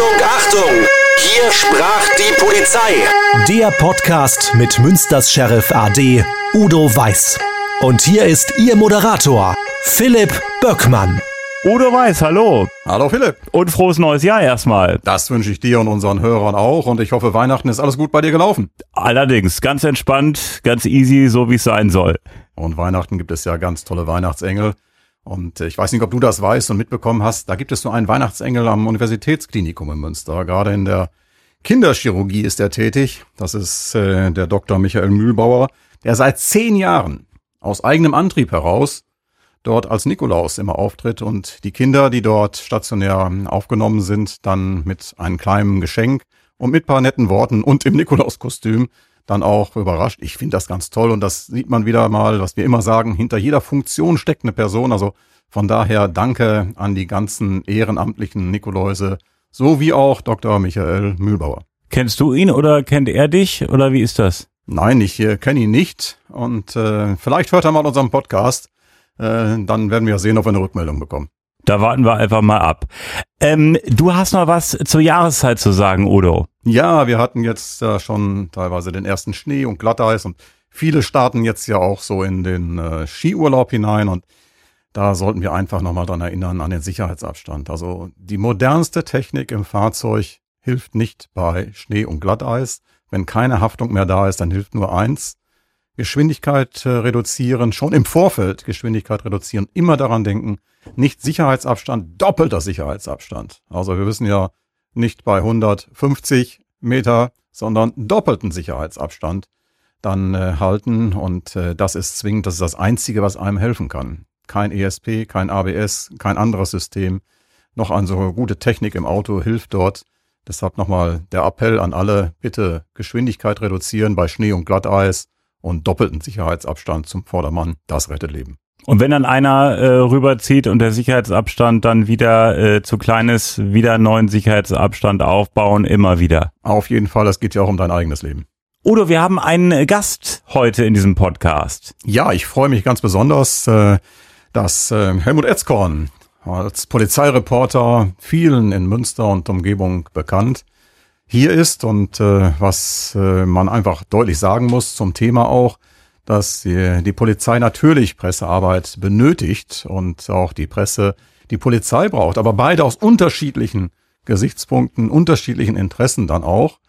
Achtung, Achtung! Hier sprach die Polizei. Der Podcast mit Münsters Sheriff AD Udo Weiß. Und hier ist Ihr Moderator, Philipp Böckmann. Udo Weiß, hallo. Hallo Philipp. Und frohes neues Jahr erstmal. Das wünsche ich dir und unseren Hörern auch und ich hoffe, Weihnachten ist alles gut bei dir gelaufen. Allerdings, ganz entspannt, ganz easy, so wie es sein soll. Und Weihnachten gibt es ja ganz tolle Weihnachtsengel. Und ich weiß nicht, ob du das weißt und mitbekommen hast, da gibt es so einen Weihnachtsengel am Universitätsklinikum in Münster. Gerade in der Kinderchirurgie ist er tätig. Das ist äh, der Dr. Michael Mühlbauer, der seit zehn Jahren aus eigenem Antrieb heraus dort als Nikolaus immer auftritt und die Kinder, die dort stationär aufgenommen sind, dann mit einem kleinen Geschenk und mit paar netten Worten und im Nikolauskostüm dann auch überrascht. Ich finde das ganz toll und das sieht man wieder mal, was wir immer sagen, hinter jeder Funktion steckt eine Person. Also von daher danke an die ganzen ehrenamtlichen Nikoläuse, so wie auch Dr. Michael Mühlbauer. Kennst du ihn oder kennt er dich oder wie ist das? Nein, ich äh, kenne ihn nicht und äh, vielleicht hört er mal unseren Podcast. Äh, dann werden wir sehen, ob wir eine Rückmeldung bekommen. Da warten wir einfach mal ab. Ähm, du hast noch was zur Jahreszeit zu sagen, Udo. Ja, wir hatten jetzt äh, schon teilweise den ersten Schnee und Glatteis und viele starten jetzt ja auch so in den äh, Skiurlaub hinein und da sollten wir einfach nochmal dran erinnern an den Sicherheitsabstand. Also die modernste Technik im Fahrzeug hilft nicht bei Schnee und Glatteis. Wenn keine Haftung mehr da ist, dann hilft nur eins. Geschwindigkeit äh, reduzieren, schon im Vorfeld Geschwindigkeit reduzieren, immer daran denken, nicht Sicherheitsabstand, doppelter Sicherheitsabstand. Also wir wissen ja, nicht bei 150 Meter, sondern doppelten Sicherheitsabstand dann äh, halten. Und äh, das ist zwingend, das ist das Einzige, was einem helfen kann. Kein ESP, kein ABS, kein anderes System. Noch an so gute Technik im Auto hilft dort. Deshalb nochmal der Appell an alle, bitte Geschwindigkeit reduzieren bei Schnee und Glatteis und doppelten Sicherheitsabstand zum Vordermann. Das rettet Leben. Und wenn dann einer äh, rüberzieht und der Sicherheitsabstand dann wieder äh, zu klein ist, wieder neuen Sicherheitsabstand aufbauen, immer wieder. Auf jeden Fall, es geht ja auch um dein eigenes Leben. Udo, wir haben einen Gast heute in diesem Podcast. Ja, ich freue mich ganz besonders, äh, dass äh, Helmut Etzkorn als Polizeireporter vielen in Münster und Umgebung bekannt hier ist und äh, was äh, man einfach deutlich sagen muss zum Thema auch, dass die, die Polizei natürlich Pressearbeit benötigt und auch die Presse die Polizei braucht, aber beide aus unterschiedlichen Gesichtspunkten, unterschiedlichen Interessen dann auch.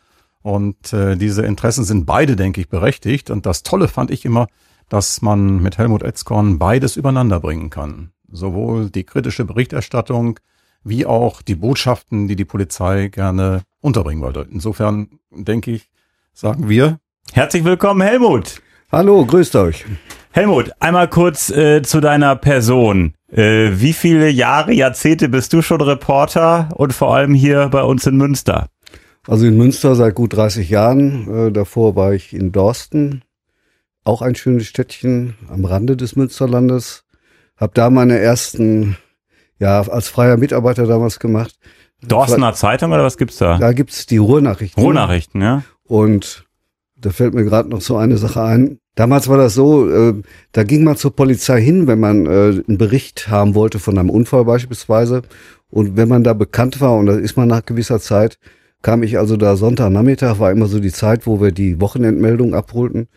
Und äh, diese Interessen sind beide, denke ich, berechtigt. Und das Tolle fand ich immer, dass man mit Helmut Etzkorn beides übereinander bringen kann. Sowohl die kritische Berichterstattung wie auch die Botschaften, die die Polizei gerne unterbringen wollte. Insofern denke ich, sagen wir. Herzlich willkommen, Helmut. Hallo, grüßt euch. Helmut, einmal kurz äh, zu deiner Person. Äh, wie viele Jahre, Jahrzehnte bist du schon Reporter und vor allem hier bei uns in Münster? Also in Münster seit gut 30 Jahren. Äh, davor war ich in Dorsten, auch ein schönes Städtchen am Rande des Münsterlandes. Hab da meine ersten, ja, als freier Mitarbeiter damals gemacht. Dorstener Zeitung oder was gibt's da? Da gibt's die Ruhrnachrichten. Ruhrnachrichten, ja. Und da fällt mir gerade noch so eine Sache ein. Damals war das so, äh, da ging man zur Polizei hin, wenn man äh, einen Bericht haben wollte von einem Unfall beispielsweise. Und wenn man da bekannt war, und das ist man nach gewisser Zeit, kam ich also da Sonntagnachmittag, war immer so die Zeit, wo wir die Wochenendmeldung abholten.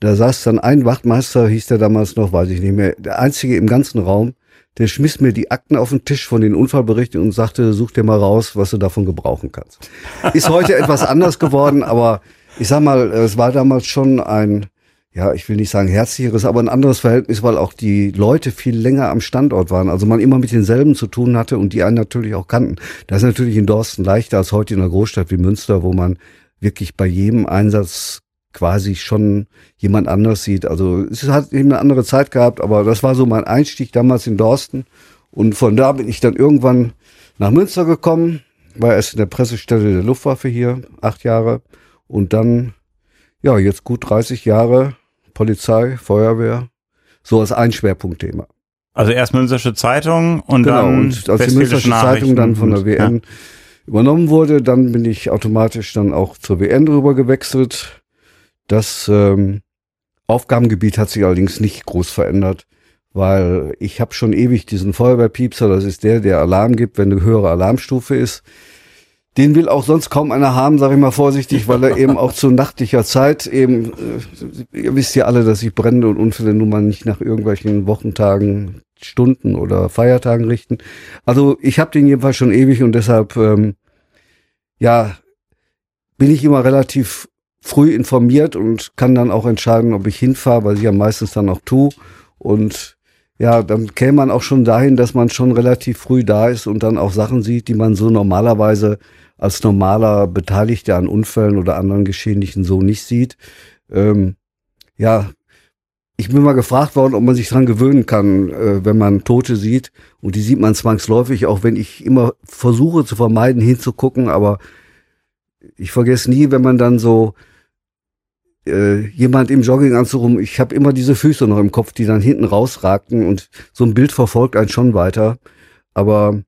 Da saß dann ein Wachtmeister, hieß der damals noch, weiß ich nicht mehr, der einzige im ganzen Raum, der schmiss mir die Akten auf den Tisch von den Unfallberichten und sagte, such dir mal raus, was du davon gebrauchen kannst. Ist heute etwas anders geworden, aber ich sag mal, es war damals schon ein, ja, ich will nicht sagen herzlicheres, aber ein anderes Verhältnis, weil auch die Leute viel länger am Standort waren. Also man immer mit denselben zu tun hatte und die einen natürlich auch kannten. Das ist natürlich in Dorsten leichter als heute in einer Großstadt wie Münster, wo man wirklich bei jedem Einsatz quasi schon jemand anders sieht. Also es hat eben eine andere Zeit gehabt, aber das war so mein Einstieg damals in Dorsten. Und von da bin ich dann irgendwann nach Münster gekommen, war erst in der Pressestelle der Luftwaffe hier, acht Jahre. Und dann, ja, jetzt gut 30 Jahre Polizei, Feuerwehr, so als ein Schwerpunktthema. Also erst Münstersche Zeitung und genau, dann und als die Münstersche Zeitung dann von der WN ja. übernommen wurde, dann bin ich automatisch dann auch zur WN rüber gewechselt. Das ähm, Aufgabengebiet hat sich allerdings nicht groß verändert, weil ich habe schon ewig diesen Feuerwehrpiepser, das ist der, der Alarm gibt, wenn eine höhere Alarmstufe ist. Den will auch sonst kaum einer haben, sage ich mal vorsichtig, weil er eben auch zu nachtlicher Zeit eben, äh, ihr wisst ja alle, dass sich Brände und Unfälle nun mal nicht nach irgendwelchen Wochentagen, Stunden oder Feiertagen richten. Also ich habe den jedenfalls schon ewig und deshalb, ähm, ja, bin ich immer relativ früh informiert und kann dann auch entscheiden, ob ich hinfahre, was ich ja meistens dann auch tue. Und ja, dann käme man auch schon dahin, dass man schon relativ früh da ist und dann auch Sachen sieht, die man so normalerweise als normaler Beteiligter an Unfällen oder anderen Geschehnissen so nicht sieht. Ähm, ja, ich bin mal gefragt worden, ob man sich dran gewöhnen kann, äh, wenn man Tote sieht. Und die sieht man zwangsläufig, auch wenn ich immer versuche zu vermeiden, hinzugucken. Aber ich vergesse nie, wenn man dann so äh, jemand im Jogginganzug rum, ich habe immer diese Füße noch im Kopf, die dann hinten rausragten und so ein Bild verfolgt einen schon weiter. Aber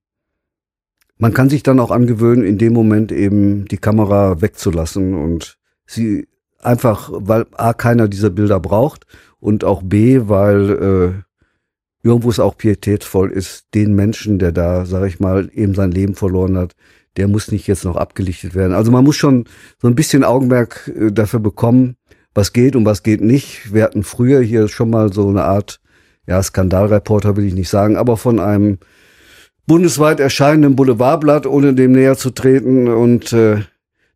man kann sich dann auch angewöhnen, in dem Moment eben die Kamera wegzulassen und sie einfach, weil A, keiner dieser Bilder braucht und auch B, weil äh, irgendwo es auch pietätvoll ist, den Menschen, der da, sag ich mal, eben sein Leben verloren hat, der muss nicht jetzt noch abgelichtet werden. Also man muss schon so ein bisschen Augenmerk äh, dafür bekommen, was geht und was geht nicht. Wir hatten früher hier schon mal so eine Art, ja, Skandalreporter will ich nicht sagen, aber von einem bundesweit erscheinenden Boulevardblatt, ohne dem näher zu treten. Und äh,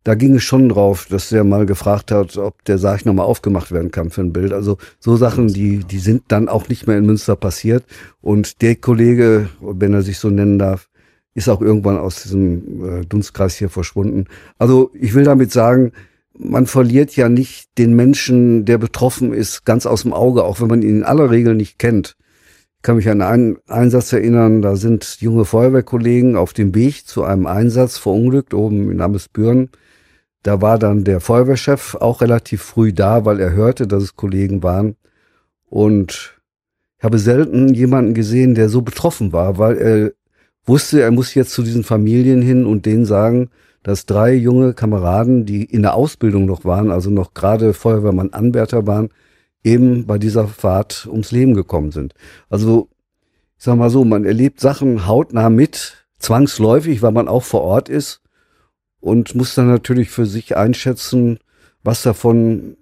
da ging es schon drauf, dass der mal gefragt hat, ob der Sarg nochmal aufgemacht werden kann für ein Bild. Also so Sachen, die, die sind dann auch nicht mehr in Münster passiert. Und der Kollege, wenn er sich so nennen darf, ist auch irgendwann aus diesem äh, Dunstkreis hier verschwunden. Also ich will damit sagen, man verliert ja nicht den Menschen, der betroffen ist, ganz aus dem Auge, auch wenn man ihn in aller Regel nicht kennt. Ich kann mich an einen Einsatz erinnern, da sind junge Feuerwehrkollegen auf dem Weg zu einem Einsatz verunglückt, oben in Amesbüren. Da war dann der Feuerwehrchef auch relativ früh da, weil er hörte, dass es Kollegen waren. Und ich habe selten jemanden gesehen, der so betroffen war, weil er wusste, er muss jetzt zu diesen Familien hin und denen sagen, dass drei junge Kameraden, die in der Ausbildung noch waren, also noch gerade Feuerwehrmann Anwärter waren, eben bei dieser Fahrt ums Leben gekommen sind. Also, ich sag mal so, man erlebt Sachen hautnah mit, zwangsläufig, weil man auch vor Ort ist und muss dann natürlich für sich einschätzen, was davon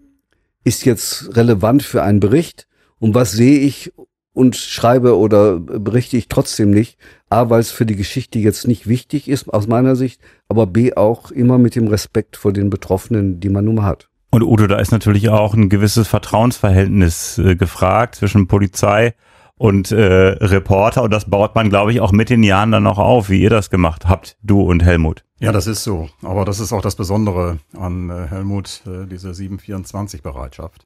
ist jetzt relevant für einen Bericht und was sehe ich und schreibe oder berichte ich trotzdem nicht. A, weil es für die Geschichte jetzt nicht wichtig ist aus meiner Sicht, aber B auch immer mit dem Respekt vor den Betroffenen, die man nun mal hat. Und Udo, da ist natürlich auch ein gewisses Vertrauensverhältnis äh, gefragt zwischen Polizei und äh, Reporter und das baut man, glaube ich, auch mit den Jahren dann noch auf, wie ihr das gemacht habt, du und Helmut. Ja, das ist so. Aber das ist auch das Besondere an äh, Helmut, äh, diese 724-Bereitschaft.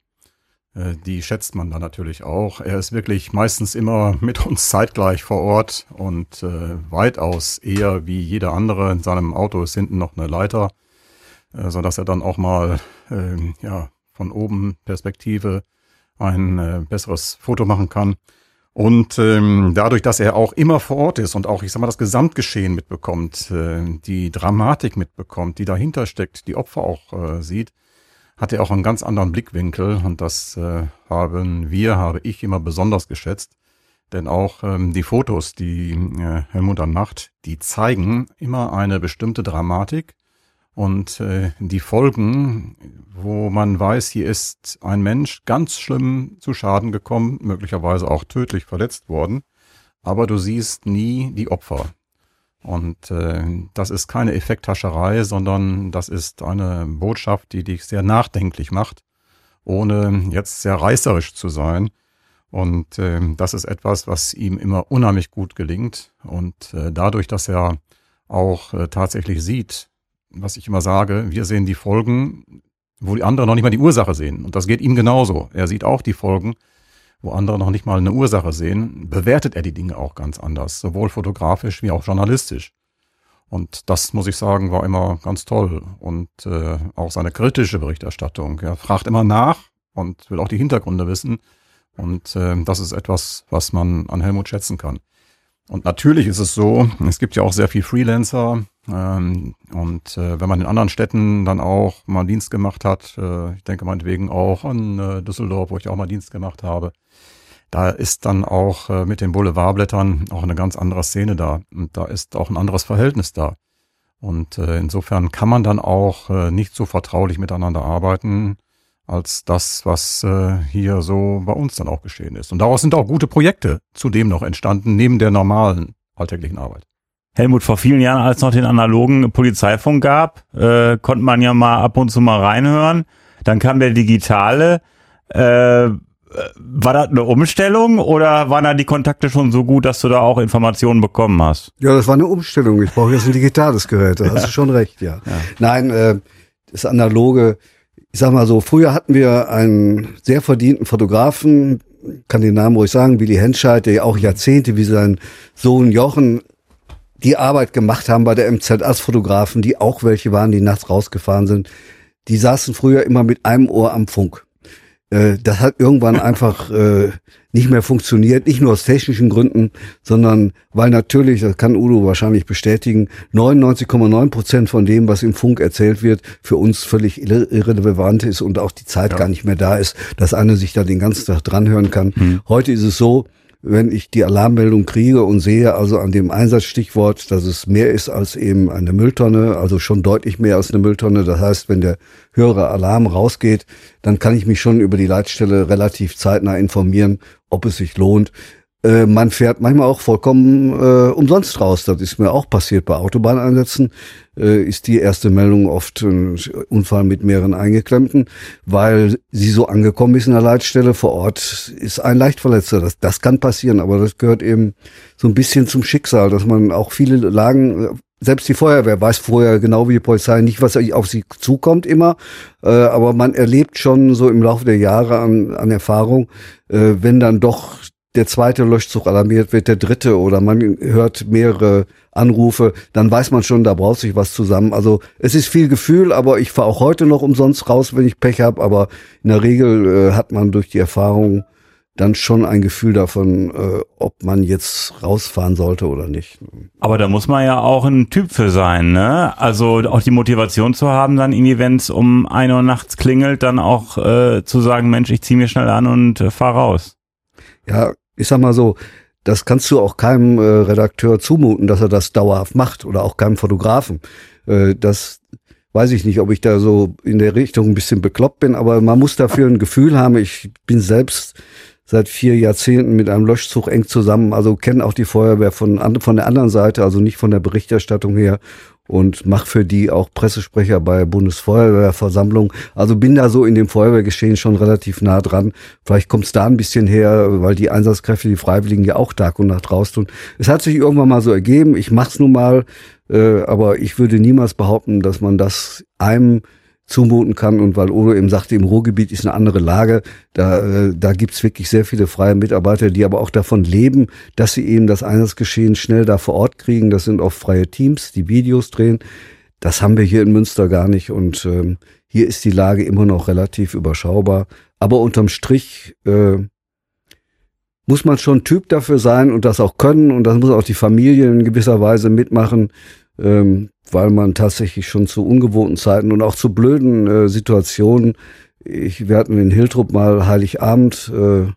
Äh, die schätzt man dann natürlich auch. Er ist wirklich meistens immer mit uns zeitgleich vor Ort und äh, weitaus eher wie jeder andere. In seinem Auto ist hinten noch eine Leiter, äh, so dass er dann auch mal äh, ja von oben Perspektive ein äh, besseres Foto machen kann. Und ähm, dadurch, dass er auch immer vor Ort ist und auch, ich sag mal, das Gesamtgeschehen mitbekommt, äh, die Dramatik mitbekommt, die dahinter steckt, die Opfer auch äh, sieht, hat er auch einen ganz anderen Blickwinkel und das äh, haben wir, habe ich immer besonders geschätzt. Denn auch ähm, die Fotos, die äh, Helmut dann macht, die zeigen immer eine bestimmte Dramatik und äh, die Folgen, wo man weiß, hier ist ein Mensch ganz schlimm zu Schaden gekommen, möglicherweise auch tödlich verletzt worden, aber du siehst nie die Opfer. Und äh, das ist keine Effekthascherei, sondern das ist eine Botschaft, die dich sehr nachdenklich macht, ohne jetzt sehr reißerisch zu sein. Und äh, das ist etwas, was ihm immer unheimlich gut gelingt. Und äh, dadurch, dass er auch äh, tatsächlich sieht, was ich immer sage, wir sehen die Folgen, wo die anderen noch nicht mal die Ursache sehen. Und das geht ihm genauso. Er sieht auch die Folgen, wo andere noch nicht mal eine Ursache sehen, bewertet er die Dinge auch ganz anders, sowohl fotografisch wie auch journalistisch. Und das, muss ich sagen, war immer ganz toll. Und äh, auch seine kritische Berichterstattung. Er fragt immer nach und will auch die Hintergründe wissen. Und äh, das ist etwas, was man an Helmut schätzen kann. Und natürlich ist es so, es gibt ja auch sehr viel Freelancer. Ähm, und äh, wenn man in anderen Städten dann auch mal Dienst gemacht hat, äh, ich denke meinetwegen auch an äh, Düsseldorf, wo ich auch mal Dienst gemacht habe, da ist dann auch äh, mit den Boulevardblättern auch eine ganz andere Szene da. Und da ist auch ein anderes Verhältnis da. Und äh, insofern kann man dann auch äh, nicht so vertraulich miteinander arbeiten, als das, was äh, hier so bei uns dann auch geschehen ist. Und daraus sind auch gute Projekte zudem noch entstanden, neben der normalen alltäglichen Arbeit. Helmut, vor vielen Jahren, als es noch den analogen Polizeifunk gab, äh, konnte man ja mal ab und zu mal reinhören. Dann kam der digitale. Äh, war das eine Umstellung oder waren da die Kontakte schon so gut, dass du da auch Informationen bekommen hast? Ja, das war eine Umstellung. Ich brauche jetzt ein digitales Gerät. Da hast du schon recht, ja. ja. Nein, äh, das analoge, ich sag mal so, früher hatten wir einen sehr verdienten Fotografen, kann den Namen ruhig sagen, Willy Henscheid, der ja auch Jahrzehnte wie sein Sohn Jochen die Arbeit gemacht haben bei der MZ als Fotografen, die auch welche waren, die nachts rausgefahren sind. Die saßen früher immer mit einem Ohr am Funk. Äh, das hat irgendwann einfach äh, nicht mehr funktioniert, nicht nur aus technischen Gründen, sondern weil natürlich, das kann Udo wahrscheinlich bestätigen, 99,9 Prozent von dem, was im Funk erzählt wird, für uns völlig irrelevant ist und auch die Zeit ja. gar nicht mehr da ist, dass einer sich da den ganzen Tag dranhören kann. Mhm. Heute ist es so, wenn ich die Alarmmeldung kriege und sehe also an dem Einsatzstichwort, dass es mehr ist als eben eine Mülltonne, also schon deutlich mehr als eine Mülltonne. Das heißt, wenn der höhere Alarm rausgeht, dann kann ich mich schon über die Leitstelle relativ zeitnah informieren, ob es sich lohnt, äh, man fährt manchmal auch vollkommen äh, umsonst raus. Das ist mir auch passiert bei Autobahneinsätzen. Äh, ist die erste Meldung oft ein Unfall mit mehreren Eingeklemmten, weil sie so angekommen ist in der Leitstelle vor Ort, ist ein Leichtverletzter. Das, das kann passieren, aber das gehört eben so ein bisschen zum Schicksal, dass man auch viele Lagen selbst die Feuerwehr weiß vorher genau wie die Polizei nicht, was auf sie zukommt immer, äh, aber man erlebt schon so im Laufe der Jahre an, an Erfahrung, äh, wenn dann doch der zweite Löschzug alarmiert wird, der dritte oder man hört mehrere Anrufe, dann weiß man schon, da braucht sich was zusammen. Also es ist viel Gefühl, aber ich fahre auch heute noch umsonst raus, wenn ich Pech habe. Aber in der Regel äh, hat man durch die Erfahrung dann schon ein Gefühl davon, äh, ob man jetzt rausfahren sollte oder nicht. Aber da muss man ja auch ein Typ für sein, ne? Also auch die Motivation zu haben, dann in Events um ein Uhr nachts klingelt, dann auch äh, zu sagen, Mensch, ich ziehe mir schnell an und äh, fahr raus. Ja, ich sag mal so, das kannst du auch keinem äh, Redakteur zumuten, dass er das dauerhaft macht oder auch keinem Fotografen. Äh, das weiß ich nicht, ob ich da so in der Richtung ein bisschen bekloppt bin, aber man muss dafür ein Gefühl haben. Ich bin selbst seit vier Jahrzehnten mit einem Löschzug eng zusammen, also kenne auch die Feuerwehr von, von der anderen Seite, also nicht von der Berichterstattung her und mache für die auch Pressesprecher bei Bundesfeuerwehrversammlung. Also bin da so in dem Feuerwehrgeschehen schon relativ nah dran. Vielleicht kommt es da ein bisschen her, weil die Einsatzkräfte, die Freiwilligen ja auch Tag und Nacht raus tun. Es hat sich irgendwann mal so ergeben. Ich mach's nun mal, äh, aber ich würde niemals behaupten, dass man das einem zumuten kann. Und weil Odo eben sagte, im Ruhrgebiet ist eine andere Lage, da, äh, da gibt's wirklich sehr viele freie Mitarbeiter, die aber auch davon leben, dass sie eben das Einsatzgeschehen schnell da vor Ort kriegen. Das sind oft freie Teams, die Videos drehen. Das haben wir hier in Münster gar nicht. Und ähm, hier ist die Lage immer noch relativ überschaubar. Aber unterm Strich äh, muss man schon Typ dafür sein und das auch können. Und das muss auch die Familie in gewisser Weise mitmachen. Ähm, weil man tatsächlich schon zu ungewohnten Zeiten und auch zu blöden äh, Situationen, ich, wir hatten in Hiltrup mal Heiligabend äh,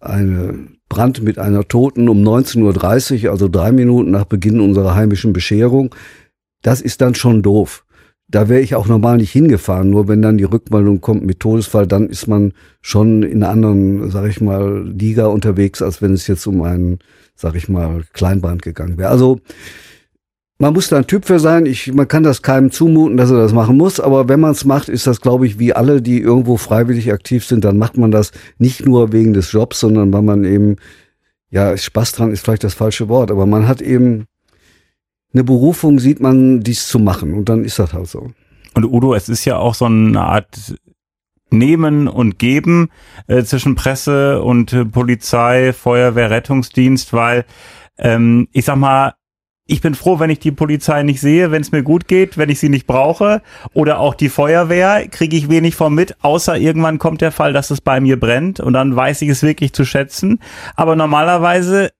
eine Brand mit einer Toten um 19.30 Uhr, also drei Minuten nach Beginn unserer heimischen Bescherung. Das ist dann schon doof. Da wäre ich auch normal nicht hingefahren, nur wenn dann die Rückmeldung kommt mit Todesfall, dann ist man schon in einer anderen, sag ich mal, Liga unterwegs, als wenn es jetzt um einen, sag ich mal, Kleinbrand gegangen wäre. Also man muss da ein Typ für sein. Ich, man kann das keinem zumuten, dass er das machen muss. Aber wenn man es macht, ist das, glaube ich, wie alle, die irgendwo freiwillig aktiv sind, dann macht man das nicht nur wegen des Jobs, sondern weil man eben, ja, Spaß dran ist vielleicht das falsche Wort, aber man hat eben eine Berufung, sieht man, dies zu machen. Und dann ist das halt so. Und Udo, es ist ja auch so eine Art Nehmen und Geben äh, zwischen Presse und äh, Polizei, Feuerwehr, Rettungsdienst, weil ähm, ich sag mal, ich bin froh, wenn ich die Polizei nicht sehe, wenn es mir gut geht, wenn ich sie nicht brauche. Oder auch die Feuerwehr kriege ich wenig von mit, außer irgendwann kommt der Fall, dass es bei mir brennt und dann weiß ich es wirklich zu schätzen. Aber normalerweise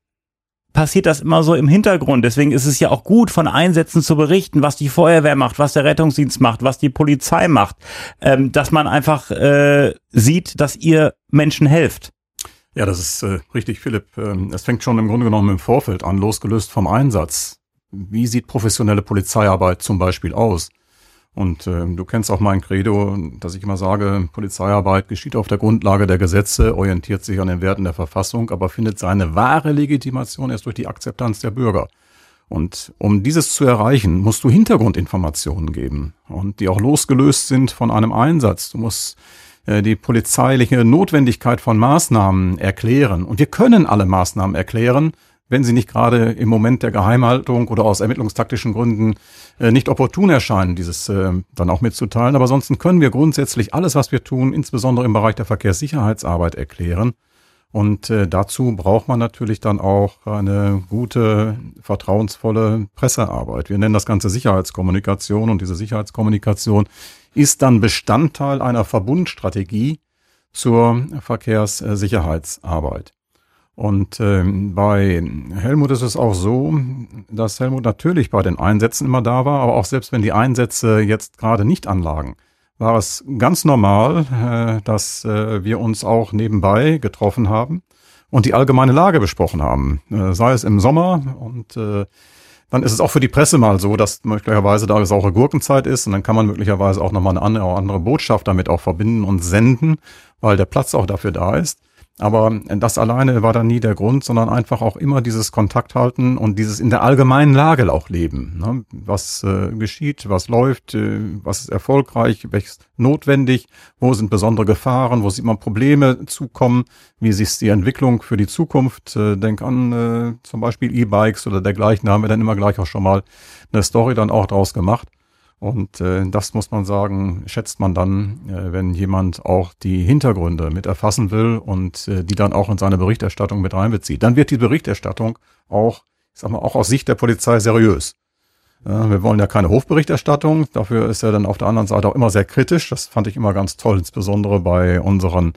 passiert das immer so im Hintergrund. Deswegen ist es ja auch gut, von Einsätzen zu berichten, was die Feuerwehr macht, was der Rettungsdienst macht, was die Polizei macht, ähm, dass man einfach äh, sieht, dass ihr Menschen helft. Ja, das ist äh, richtig, Philipp. Ähm, es fängt schon im Grunde genommen im Vorfeld an, losgelöst vom Einsatz wie sieht professionelle Polizeiarbeit zum Beispiel aus? Und äh, du kennst auch mein Credo, dass ich immer sage, Polizeiarbeit geschieht auf der Grundlage der Gesetze, orientiert sich an den Werten der Verfassung, aber findet seine wahre Legitimation erst durch die Akzeptanz der Bürger. Und um dieses zu erreichen, musst du Hintergrundinformationen geben und die auch losgelöst sind von einem Einsatz. Du musst äh, die polizeiliche Notwendigkeit von Maßnahmen erklären. Und wir können alle Maßnahmen erklären, wenn sie nicht gerade im Moment der Geheimhaltung oder aus ermittlungstaktischen Gründen äh, nicht opportun erscheinen, dieses äh, dann auch mitzuteilen. Aber ansonsten können wir grundsätzlich alles, was wir tun, insbesondere im Bereich der Verkehrssicherheitsarbeit erklären. Und äh, dazu braucht man natürlich dann auch eine gute, vertrauensvolle Pressearbeit. Wir nennen das Ganze Sicherheitskommunikation und diese Sicherheitskommunikation ist dann Bestandteil einer Verbundstrategie zur Verkehrssicherheitsarbeit. Und ähm, bei Helmut ist es auch so, dass Helmut natürlich bei den Einsätzen immer da war, aber auch selbst wenn die Einsätze jetzt gerade nicht anlagen, war es ganz normal, äh, dass äh, wir uns auch nebenbei getroffen haben und die allgemeine Lage besprochen haben. Äh, sei es im Sommer und äh, dann ist es auch für die Presse mal so, dass möglicherweise da saure Gurkenzeit ist und dann kann man möglicherweise auch nochmal eine andere, andere Botschaft damit auch verbinden und senden, weil der Platz auch dafür da ist. Aber das alleine war dann nie der Grund, sondern einfach auch immer dieses Kontakt halten und dieses in der allgemeinen Lage auch leben. Ne? Was äh, geschieht, was läuft, äh, was ist erfolgreich, welches notwendig, wo sind besondere Gefahren, wo sieht man Probleme zukommen, wie ist die Entwicklung für die Zukunft. Äh, denk an äh, zum Beispiel E-Bikes oder dergleichen, da haben wir dann immer gleich auch schon mal eine Story dann auch draus gemacht. Und äh, das muss man sagen, schätzt man dann, äh, wenn jemand auch die Hintergründe mit erfassen will und äh, die dann auch in seine Berichterstattung mit reinbezieht. Dann wird die Berichterstattung auch, ich sag mal, auch aus Sicht der Polizei seriös. Wir wollen ja keine Hofberichterstattung, dafür ist er dann auf der anderen Seite auch immer sehr kritisch. Das fand ich immer ganz toll, insbesondere bei unseren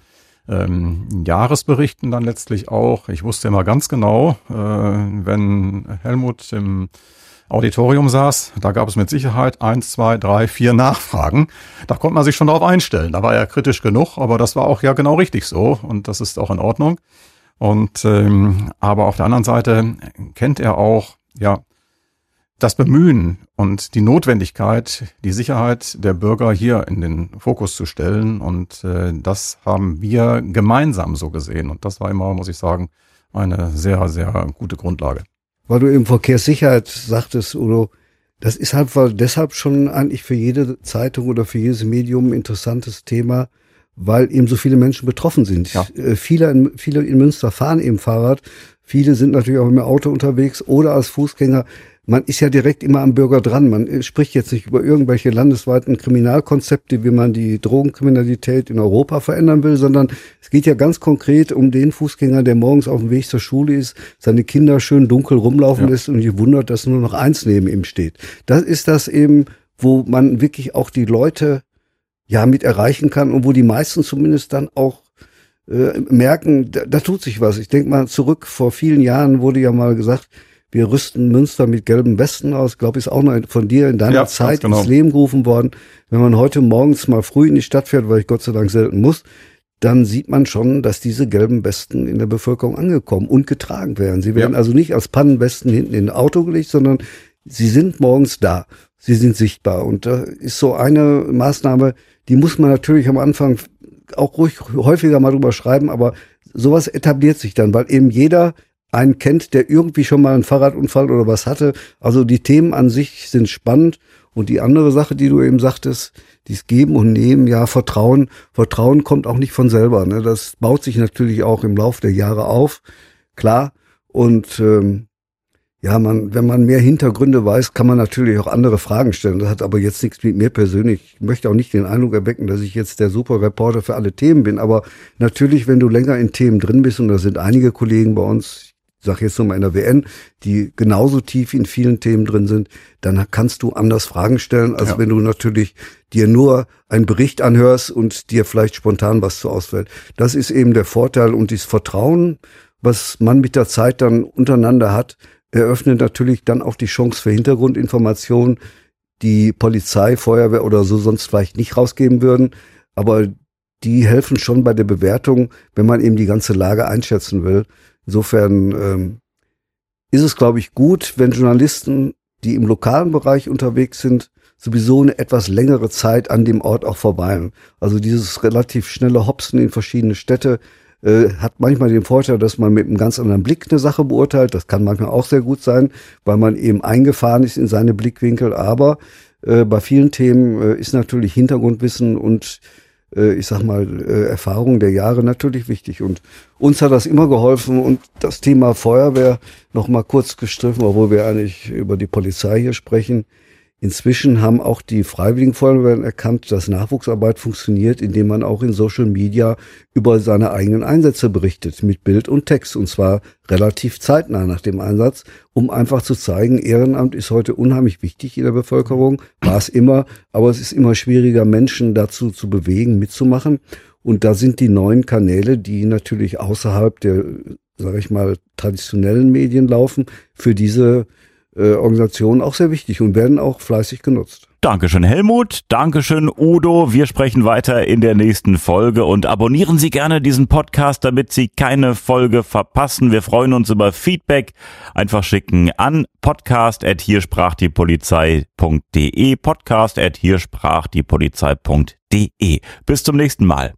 ähm, Jahresberichten dann letztlich auch. Ich wusste immer ganz genau, äh, wenn Helmut im Auditorium saß, da gab es mit Sicherheit eins, zwei, drei, vier Nachfragen. Da konnte man sich schon darauf einstellen. Da war er kritisch genug, aber das war auch ja genau richtig so und das ist auch in Ordnung. Und ähm, aber auf der anderen Seite kennt er auch ja das Bemühen und die Notwendigkeit, die Sicherheit der Bürger hier in den Fokus zu stellen. Und äh, das haben wir gemeinsam so gesehen. Und das war immer, muss ich sagen, eine sehr, sehr gute Grundlage weil du eben Verkehrssicherheit sagtest, Udo, das ist halt weil deshalb schon eigentlich für jede Zeitung oder für jedes Medium ein interessantes Thema, weil eben so viele Menschen betroffen sind. Ja. Äh, viele, in, viele in Münster fahren eben Fahrrad, viele sind natürlich auch im Auto unterwegs oder als Fußgänger man ist ja direkt immer am Bürger dran. Man spricht jetzt nicht über irgendwelche landesweiten Kriminalkonzepte, wie man die Drogenkriminalität in Europa verändern will, sondern es geht ja ganz konkret um den Fußgänger, der morgens auf dem Weg zur Schule ist, seine Kinder schön dunkel rumlaufen ja. lässt und sich wundert, dass nur noch eins neben ihm steht. Das ist das eben, wo man wirklich auch die Leute ja mit erreichen kann und wo die meisten zumindest dann auch äh, merken, da, da tut sich was. Ich denke mal zurück, vor vielen Jahren wurde ja mal gesagt, wir rüsten Münster mit gelben Westen aus. Glaube ich, ist auch noch von dir in deiner ja, Zeit genau. ins Leben gerufen worden. Wenn man heute morgens mal früh in die Stadt fährt, weil ich Gott sei Dank selten muss, dann sieht man schon, dass diese gelben Westen in der Bevölkerung angekommen und getragen werden. Sie werden ja. also nicht als Pannenwesten hinten in ein Auto gelegt, sondern sie sind morgens da. Sie sind sichtbar. Und da ist so eine Maßnahme, die muss man natürlich am Anfang auch ruhig häufiger mal drüber schreiben, aber sowas etabliert sich dann, weil eben jeder einen kennt, der irgendwie schon mal einen Fahrradunfall oder was hatte. Also die Themen an sich sind spannend. Und die andere Sache, die du eben sagtest, dies Geben und Nehmen, ja, Vertrauen. Vertrauen kommt auch nicht von selber. Ne? Das baut sich natürlich auch im Laufe der Jahre auf, klar. Und ähm, ja, man, wenn man mehr Hintergründe weiß, kann man natürlich auch andere Fragen stellen. Das hat aber jetzt nichts mit mir persönlich. Ich möchte auch nicht den Eindruck erwecken, dass ich jetzt der super Reporter für alle Themen bin. Aber natürlich, wenn du länger in Themen drin bist, und da sind einige Kollegen bei uns, sag jetzt nochmal in der WN, die genauso tief in vielen Themen drin sind, dann kannst du anders Fragen stellen, als ja. wenn du natürlich dir nur einen Bericht anhörst und dir vielleicht spontan was zu ausfällt. Das ist eben der Vorteil und das Vertrauen, was man mit der Zeit dann untereinander hat, eröffnet natürlich dann auch die Chance für Hintergrundinformationen, die Polizei, Feuerwehr oder so sonst vielleicht nicht rausgeben würden. Aber die helfen schon bei der Bewertung, wenn man eben die ganze Lage einschätzen will. Insofern ähm, ist es, glaube ich, gut, wenn Journalisten die im lokalen Bereich unterwegs sind, sowieso eine etwas längere Zeit an dem Ort auch verweilen. Also dieses relativ schnelle Hopsen in verschiedene Städte äh, hat manchmal den Vorteil, dass man mit einem ganz anderen Blick eine Sache beurteilt. Das kann manchmal auch sehr gut sein, weil man eben eingefahren ist in seine Blickwinkel. Aber äh, bei vielen Themen äh, ist natürlich Hintergrundwissen und äh, ich sag mal, äh, Erfahrung der Jahre natürlich wichtig. Und uns hat das immer geholfen. Und das Thema Feuerwehr noch mal kurz gestriffen, obwohl wir eigentlich über die Polizei hier sprechen. Inzwischen haben auch die Freiwilligen Feuerwehren erkannt, dass Nachwuchsarbeit funktioniert, indem man auch in Social Media über seine eigenen Einsätze berichtet, mit Bild und Text, und zwar relativ zeitnah nach dem Einsatz, um einfach zu zeigen, Ehrenamt ist heute unheimlich wichtig in der Bevölkerung, war es immer, aber es ist immer schwieriger, Menschen dazu zu bewegen, mitzumachen. Und da sind die neuen Kanäle, die natürlich außerhalb der, sage ich mal, traditionellen Medien laufen, für diese äh, Organisationen auch sehr wichtig und werden auch fleißig genutzt. Dankeschön Helmut, Dankeschön Udo. Wir sprechen weiter in der nächsten Folge und abonnieren Sie gerne diesen Podcast, damit Sie keine Folge verpassen. Wir freuen uns über Feedback. Einfach schicken an podcast at hier sprach die Polizei.de podcast at hier sprach die Polizei.de. Bis zum nächsten Mal.